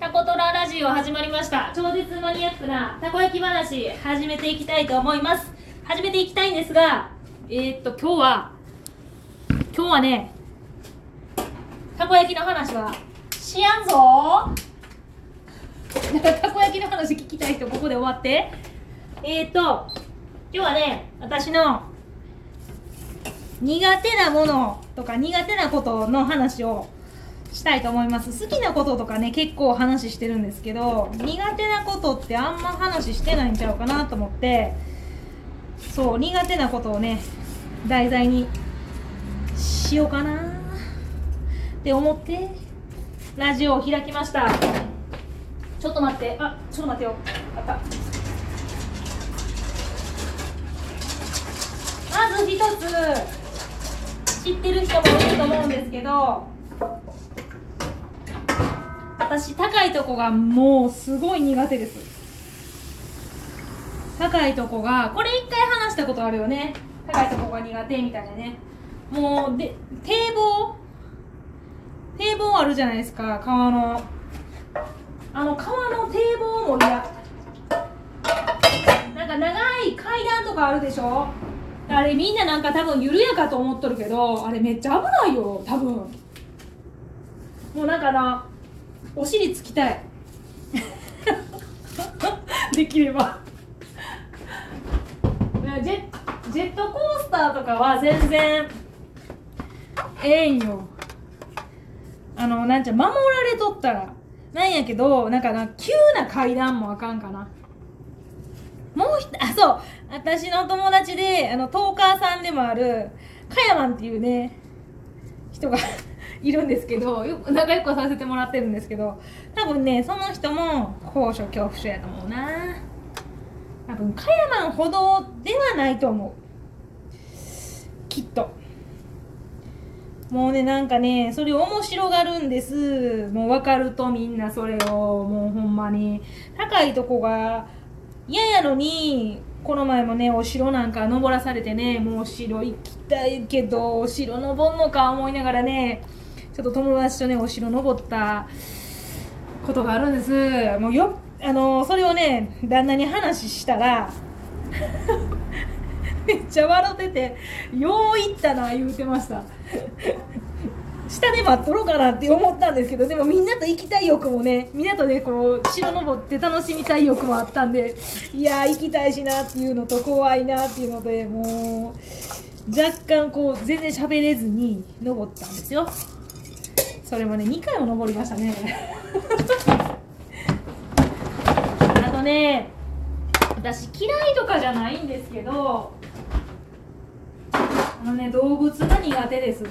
タコトララジオ始まりました。超絶マニアックなたこ焼き話始めていきたいと思います。始めていきたいんですがえー、っと今日は今日はねたこ焼きの話はしやんぞ。たこ焼きの話聞きたい人ここで終わって。えー、っと今日はね私の苦手なものとか苦手なことの話をしたいと思います。好きなこととかね結構話してるんですけど苦手なことってあんま話してないんちゃうかなと思ってそう苦手なことをね題材にしようかなって思ってラジオを開きました。ちょっと待って。あちょっと待ってよ。あった。まず一つ知ってる人もいると思うんですけど私高いとこがもうすごい苦手です。高いとこがこれ一回話したことあるよね。高いとこが苦手みたいなね。もうで堤防？堤防あるじゃないですか。川の。あの川の堤防も嫌。なんか長い階段とかあるでしょ？あれみんななんか多分緩やかと思っとるけどあれめっちゃ危ないよ多分。もうなんかなお尻つきたい。できれば。ジェジェットコースターとかは全然ええんよ。あのなんちゃ守られとったら。なんやけどなんかな急な階段もあかんかな。もうひ あそう。私の友達であのトーカーさんでもあるかやまんっていうね人がいるんですけどよく仲良くさせてもらってるんですけど多分ねその人も高所恐怖症やと思うな。多分かやまんほどではないと思う。きっと。もうねなんかねそれ面白がるんです。もう分かるとみんなそれを。もうほんまに。高いとこが嫌やのにこの前もねお城なんか登らされてねもうお城行きたいけどお城登んのか思いながらねちょっと友達とねお城登ったことがあるんです。もうよあのそれをね旦那に話したら めっちゃ笑ってて「よう行ったな」言うてました。下で待っとろうかなって思ったんですけどでもみんなと行きたい欲もねみんなとねこう城登って楽しみたい欲もあったんでいや行きたいしなっていうのと怖いなっていうのでもう若干こう全然喋れずに登ったんですよ。それもね2回も登りましたね。あとね私嫌いとかじゃないんですけどあのね動物が苦手です。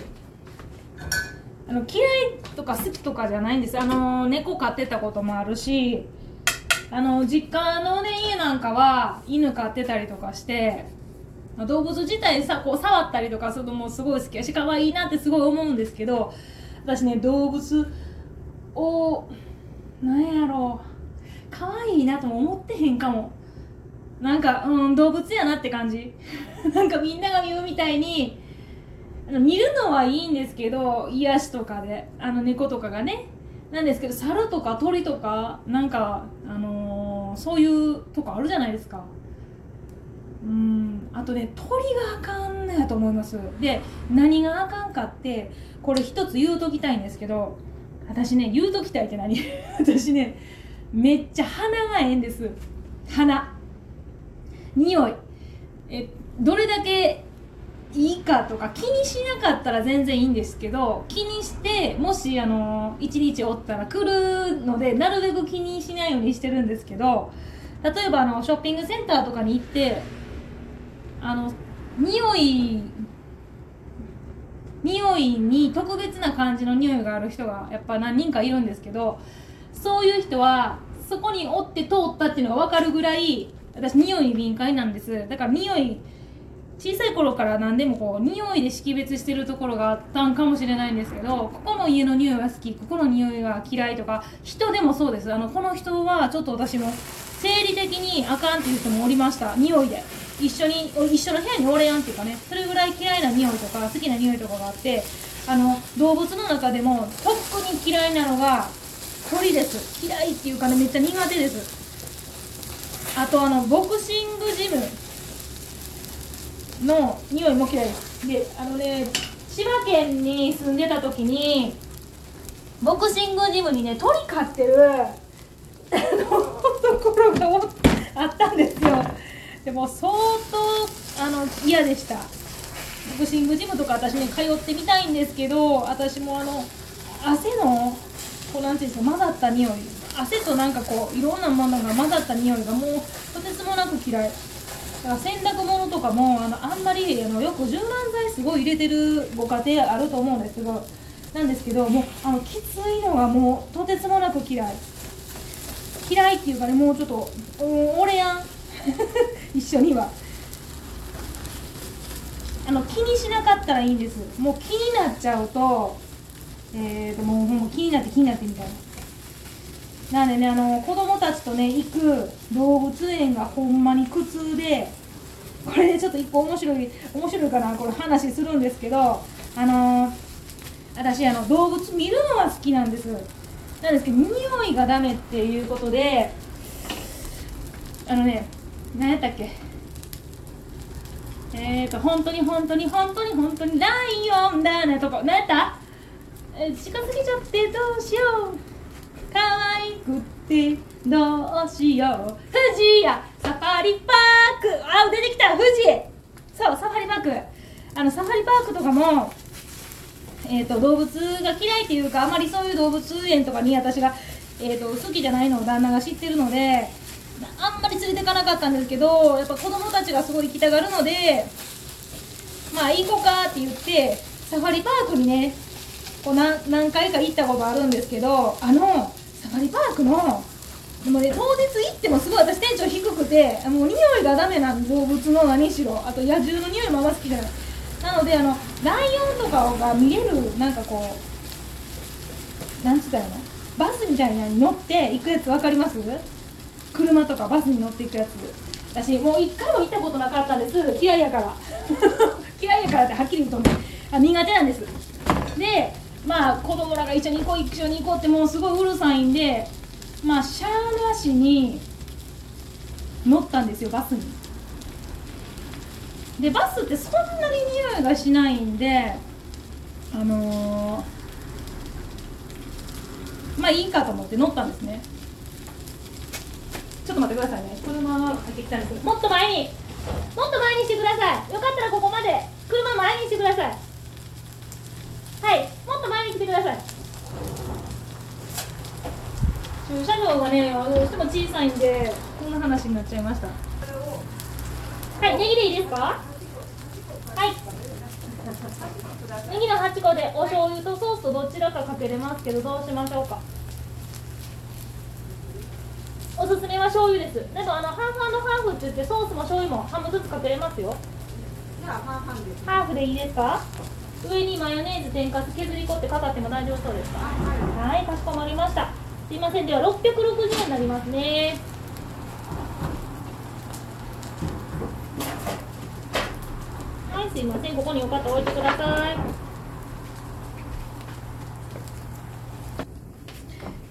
あの嫌いとか好きとかじゃないんです。あの猫飼ってたこともあるしあの実家のね家なんかは犬飼ってたりとかして動物自体さこう触ったりとかするのもすごい好きやし可愛いなってすごい思うんですけど私ね動物をなんやろう。可愛いなとも思ってへんかも。なんかうん動物やなって感じ。なんかみんなが言うみたいに見るのはいいんですけど癒しとかで。あの猫とかがね。なんですけど猿とか鳥とかなんか、あのー、そういうとこあるじゃないですか。うん。あとね鳥があかんのやと思います。で何があかんかってこれ一つ言うときたいんですけど私ね言うときたいって何？私ねめっちゃ鼻がええんです。鼻。匂い。えどれだけいいかとか気にしなかったら全然いいんですけど気にしてもしあの1日おったら来るのでなるべく気にしないようにしてるんですけど例えばあのショッピングセンターとかに行ってあの匂い匂いに特別な感じの匂いがある人がやっぱ何人かいるんですけどそういう人はそこにおって通ったっていうのが分かるぐらい私匂いに敏感なんです。だから匂い小さい頃から何でもこう匂いで識別してるところがあったんかもしれないんですけどここの家の匂いが好きここの匂いが嫌いとか人でもそうです。あのこの人はちょっと私も生理的にあかんっていう人もおりました。匂いで。一緒に一緒の部屋におれやんっていうかねそれぐらい嫌いな匂いとか好きな匂いとかがあってあの動物の中でもとっくに嫌いなのが鳥です。嫌いっていうかねめっちゃ苦手です。あとあのボクシングジムの匂いも嫌いです。であのね千葉県に住んでた時にボクシングジムにね鳥飼ってるところがあったんですよ。でも相当あの嫌でした。ボクシングジムとか私ね通ってみたいんですけど私もあの汗のこうなんていうんですか混ざった匂い。汗となんかこういろんなものが混ざった匂いがもうとてつもなく嫌い。だから洗濯物とかもあのあんまりあのよく柔軟剤すごい入れてるご家庭あると思うんですけどなんですけどもうあのきついのがもうとてつもなく嫌い。嫌いっていうかねもうちょっと俺やん。緒には。あの気にしなかったらいいんです。もう気になっちゃうとえーともうもう気になって気になってみたいな。なんでねあの子供たちとね行く動物園がほんまに苦痛でこれでちょっと一個面白い面白いかなこれ話するんですけどあの私あの動物見るのは好きなんです。なんですけど匂いがダメっていうことであのね何やったっけ？えーと本当に本当に本当に本当にライオンだねとか何やった？え近づけちゃってどうしよう。可愛くってどうしよう。富士やサファリパーク。あ出てきた。富士そうサファリパーク。あのサファリパークとかもえーと、動物が嫌いっていうかあまりそういう動物園とかに私が、えーと、好きじゃないのを旦那が知ってるのであんまり連れてかなかったんですけどやっぱ子供たちがすごい行きたがるのでまあ行こうかって言ってサファリパークにねこう何何回か行ったことあるんですけどあのサファリパークのでもね当日行ってもすごい私店長低くてもう匂いがダメな動物の何しろあと野獣の匂いもあんま好きじゃない。なのであのライオンとかが見れるなんかこうなんつったらの？バスみたいなのに乗って行くやつ分かります？車とかバスに乗っていくやつ。私もう一回も行ったことなかったんです。嫌いやから。嫌いやからってはっきり言うとねあ苦手なんです。でまあ子供らが一緒に行こう一緒に行こうってもうすごいうるさいんでまあシャーなしに乗ったんですよバスに。でバスってそんなに匂いがしないんであのー、まあいいかと思って乗ったんですね。ちょっと待ってくださいね。車が入ってきたんです。もっと前に。もっと前にしてください。よかったらここまで。車前にしてください。はい。もっと前に来てください。駐車場がねどうしても小さいんでこんな話になっちゃいました。はい。ネギでいいですか？はい。ネギの8個でお醤油とソースとどちらかかけれますけどどうしましょうか？おすすめは醤油です。でもあのハーフハーフって言ってソースも醤油も半分ずつかけれますよ。じゃあハーフです。ハーフでいいですか？上にマヨネーズ天かす削り粉ってかかっても大丈夫そうですか？はい。かしこまりました。すいません。では660円になりますね。はいすいません。ここによかったら置いてください。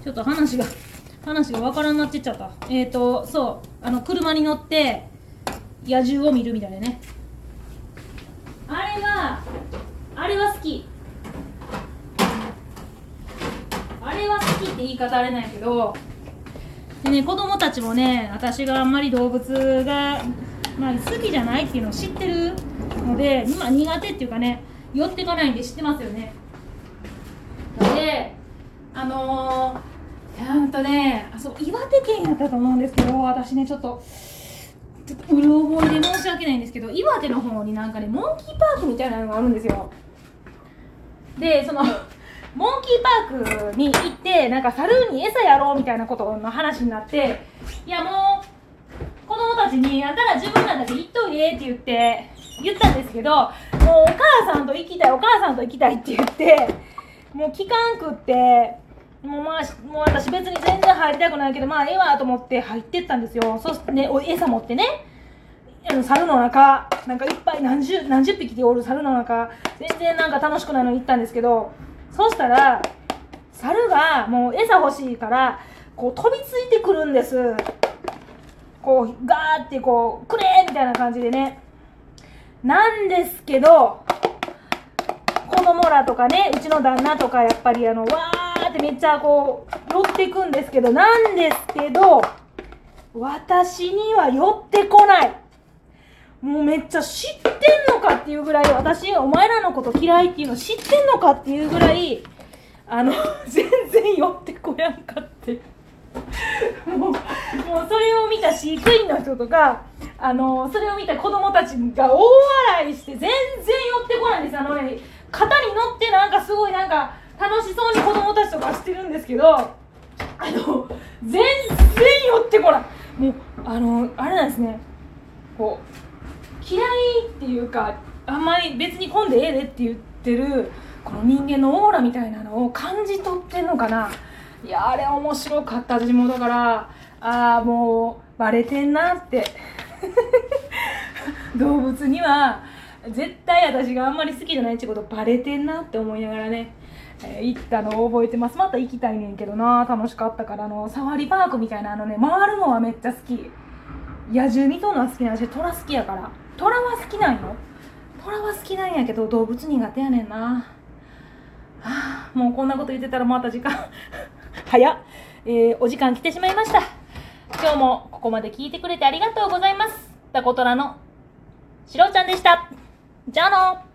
ちょっと話が話がわからんなってっちゃった。えっ、ー、とそう。あの車に乗って野獣を見るみたいなね。あれはあれは好き。あれは好きって言い方あれないけど。でね子供たちもね私があんまり動物が、まあ、好きじゃないっていうのを知ってるので今苦手っていうかね寄ってかないんで知ってますよね。であのー、うんとねあそう岩手県やったと思うんですけど私ねちょっとちょっとうる覚えで申し訳ないんですけど岩手の方になんかねモンキーパークみたいなのがあるんですよ。でその モンキーパークに行ってなんか猿に餌やろうみたいなことの話になっていやもう子供たちに「あんたら自分らだけ行っといで」って言って言ったんですけどもうお母さんと行きたいお母さんと行きたいって言ってもう聞かんくってもうまあもう私別に全然入りたくないけどまあええわと思って入ってったんですよ。そしてねお餌持ってね。あの猿の中。なんかいっぱい何十何十匹でおる猿の中。全然なんか楽しくないのに行ったんですけど。そしたら猿がもう餌欲しいからこう飛びついてくるんです。こうガーってこうくれーみたいな感じでね。なんですけど子供らとかねうちの旦那とかやっぱりあのわーってめっちゃこう寄ってくんですけどなんですけど私には寄ってこない。もうめっちゃ知ってんのかっていうぐらい私お前らのこと嫌いっていうの知ってんのかっていうぐらいあの 全然寄ってこやんかって。もうもうそれを見た飼育員の人とかあのそれを見た子供たちが大笑いして全然寄ってこないんです。あのね肩に乗ってなんかすごいなんか楽しそうに子供たちとかしてるんですけどあの全然寄ってこない。もうあのあれなんですね。こう嫌いっていうかあんまり別に混んでええでって言ってるこの人間のオーラみたいなのを感じ取ってんのかな。いやあれ面白かった。私もだからああもうバレてんなって。動物には絶対私があんまり好きじゃないってことバレてんなって思いながらね、え行ったのを覚えてます。また行きたいねんけどな。楽しかったからあのサファリパークみたいなあのね回るのはめっちゃ好き。野獣見とんのは好きなんし虎好きやから。虎は好きなんよ。虎は好きなんやけど動物苦手やねんな。はあもうこんなこと言ってたらまた時間 早っ、えーお時間来てしまいました。今日もここまで聞いてくれてありがとうございます。タコトラのしろちゃんでした。じゃあの